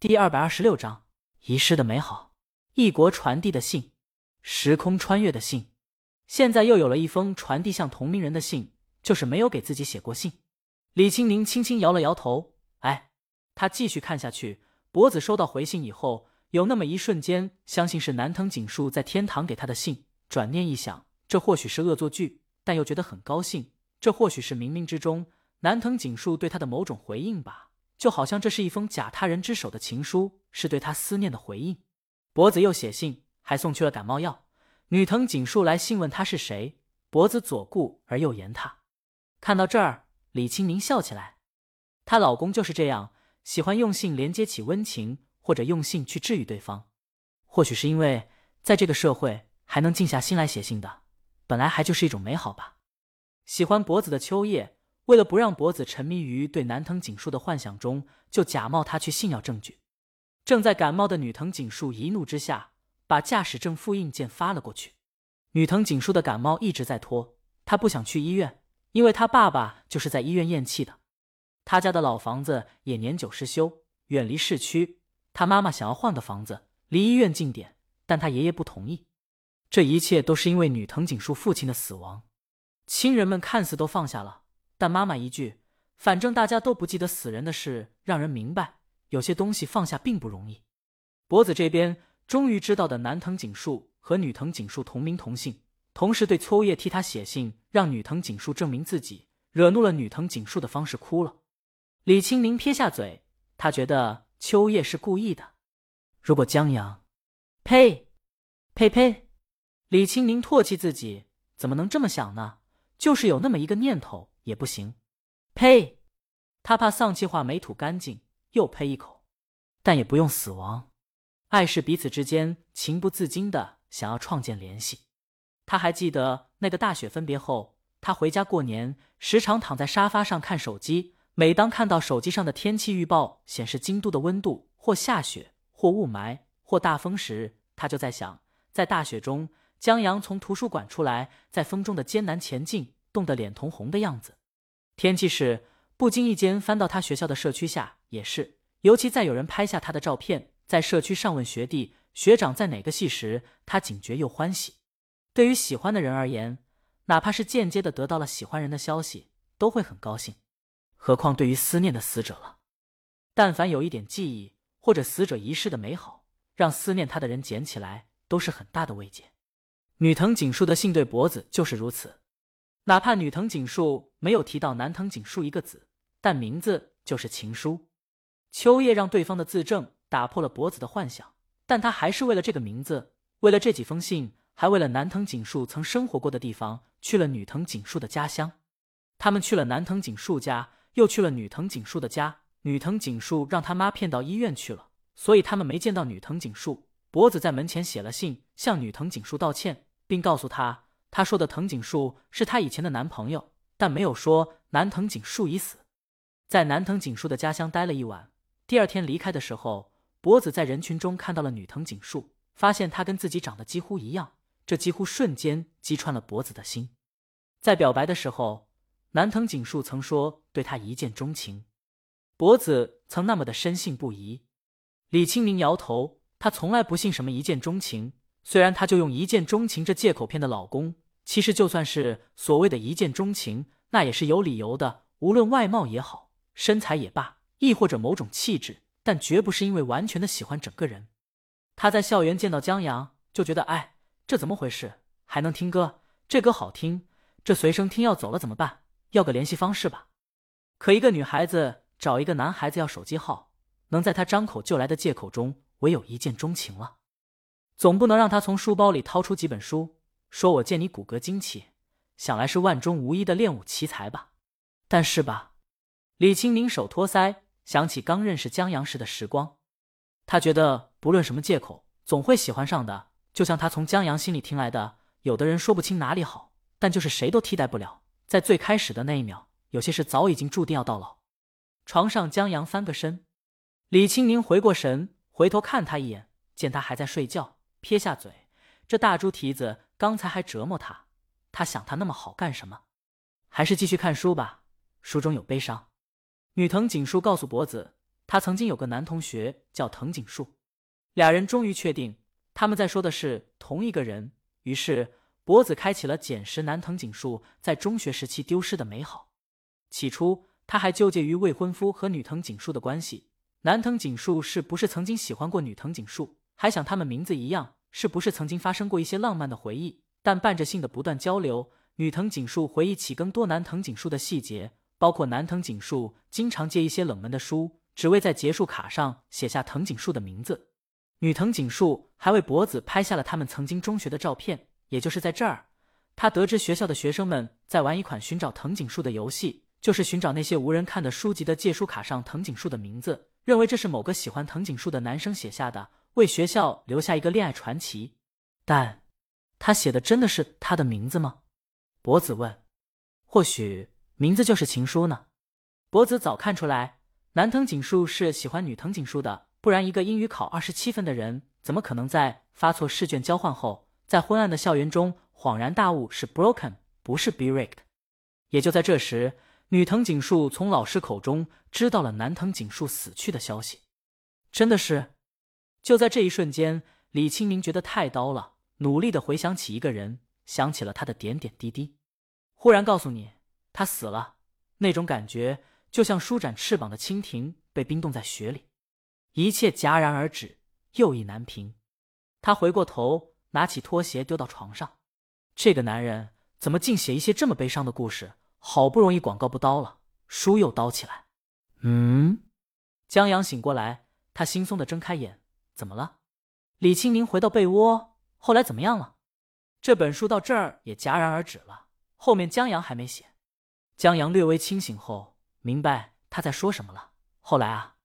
第二百二十六章遗失的美好，异国传递的信，时空穿越的信。现在又有了一封传递向同名人的信，就是没有给自己写过信。李青宁轻轻摇了摇头，哎，他继续看下去。脖子收到回信以后，有那么一瞬间相信是南藤景树在天堂给他的信，转念一想，这或许是恶作剧，但又觉得很高兴。这或许是冥冥之中南藤景树对他的某种回应吧。就好像这是一封假他人之手的情书，是对他思念的回应。脖子又写信，还送去了感冒药。女藤井树来信问他是谁，脖子左顾而右言他。看到这儿，李清明笑起来。她老公就是这样，喜欢用信连接起温情，或者用信去治愈对方。或许是因为在这个社会还能静下心来写信的，本来还就是一种美好吧。喜欢脖子的秋叶。为了不让脖子沉迷于对南藤景树的幻想中，就假冒他去信要证据。正在感冒的女藤景树一怒之下，把驾驶证复印件发了过去。女藤景树的感冒一直在拖，她不想去医院，因为她爸爸就是在医院咽气的。他家的老房子也年久失修，远离市区。他妈妈想要换个房子，离医院近点，但他爷爷不同意。这一切都是因为女藤景树父亲的死亡，亲人们看似都放下了。但妈妈一句“反正大家都不记得死人的事”，让人明白有些东西放下并不容易。脖子这边终于知道的南藤景树和女藤景树同名同姓，同时对秋叶替他写信，让女藤景树证明自己，惹怒了女藤景树的方式哭了。李清明撇下嘴，他觉得秋叶是故意的。如果江阳，呸，呸呸！李清明唾弃自己，怎么能这么想呢？就是有那么一个念头。也不行，呸！他怕丧气话没吐干净，又呸一口。但也不用死亡，爱是彼此之间情不自禁的想要创建联系。他还记得那个大雪分别后，他回家过年，时常躺在沙发上看手机。每当看到手机上的天气预报显示京都的温度或下雪或雾霾或大风时，他就在想，在大雪中，江阳从图书馆出来，在风中的艰难前进。冻得脸通红的样子，天气是不经意间翻到他学校的社区下也是，尤其在有人拍下他的照片，在社区上问学弟学长在哪个系时，他警觉又欢喜。对于喜欢的人而言，哪怕是间接的得到了喜欢人的消息，都会很高兴，何况对于思念的死者了。但凡有一点记忆或者死者遗失的美好，让思念他的人捡起来，都是很大的慰藉。女藤锦树的信对脖子就是如此。哪怕女藤井树没有提到南藤井树一个字，但名字就是情书。秋叶让对方的自证打破了脖子的幻想，但他还是为了这个名字，为了这几封信，还为了南藤井树曾生活过的地方，去了女藤井树的家乡。他们去了南藤井树家，又去了女藤井树的家。女藤井树让他妈骗到医院去了，所以他们没见到女藤井树。脖子在门前写了信，向女藤井树道歉，并告诉他。他说的藤井树是他以前的男朋友，但没有说南藤井树已死。在南藤井树的家乡待了一晚，第二天离开的时候，博子在人群中看到了女藤井树，发现她跟自己长得几乎一样，这几乎瞬间击穿了博子的心。在表白的时候，南藤井树曾说对他一见钟情，博子曾那么的深信不疑。李清明摇头，他从来不信什么一见钟情。虽然他就用一见钟情这借口骗的老公，其实就算是所谓的一见钟情，那也是有理由的。无论外貌也好，身材也罢，亦或者某种气质，但绝不是因为完全的喜欢整个人。他在校园见到江阳，就觉得哎，这怎么回事？还能听歌？这歌好听。这随身听要走了怎么办？要个联系方式吧。可一个女孩子找一个男孩子要手机号，能在他张口就来的借口中，唯有一见钟情了。总不能让他从书包里掏出几本书，说我见你骨骼惊奇，想来是万中无一的练武奇才吧？但是吧，李青宁手托腮，想起刚认识江阳时的时光，他觉得不论什么借口，总会喜欢上的。就像他从江阳心里听来的，有的人说不清哪里好，但就是谁都替代不了。在最开始的那一秒，有些事早已经注定要到老。床上，江阳翻个身，李青宁回过神，回头看他一眼，见他还在睡觉。撇下嘴，这大猪蹄子刚才还折磨他，他想他那么好干什么？还是继续看书吧，书中有悲伤。女藤井树告诉博子，他曾经有个男同学叫藤井树，俩人终于确定他们在说的是同一个人。于是博子开启了捡拾男藤井树在中学时期丢失的美好。起初他还纠结于未婚夫和女藤井树的关系，男藤井树是不是曾经喜欢过女藤井树，还想他们名字一样，是不是曾经发生过一些浪漫的回忆。但伴着性的不断交流，女藤井树回忆起更多男藤井树的细节，包括男藤井树经常借一些冷门的书。只为在结束卡上写下藤井树的名字，女藤井树还为博子拍下了他们曾经中学的照片。也就是在这儿，他得知学校的学生们在玩一款寻找藤井树的游戏，就是寻找那些无人看的书籍的借书卡上藤井树的名字，认为这是某个喜欢藤井树的男生写下的，为学校留下一个恋爱传奇。但，他写的真的是他的名字吗？博子问。或许名字就是情书呢？博子早看出来。男藤井树是喜欢女藤井树的，不然一个英语考二十七分的人，怎么可能在发错试卷交换后，在昏暗的校园中恍然大悟是 broken 不是 be r i c k e d 也就在这时，女藤井树从老师口中知道了男藤井树死去的消息。真的是，就在这一瞬间，李清明觉得太刀了，努力的回想起一个人，想起了他的点点滴滴。忽然告诉你，他死了，那种感觉。就像舒展翅膀的蜻蜓被冰冻在雪里，一切戛然而止，又意难平。他回过头，拿起拖鞋丢到床上。这个男人怎么净写一些这么悲伤的故事？好不容易广告不刀了，书又刀起来。嗯，江阳醒过来，他轻松的睁开眼，怎么了？李青宁回到被窝，后来怎么样了？这本书到这儿也戛然而止了，后面江阳还没写。江阳略微清醒后。明白他在说什么了。后来啊，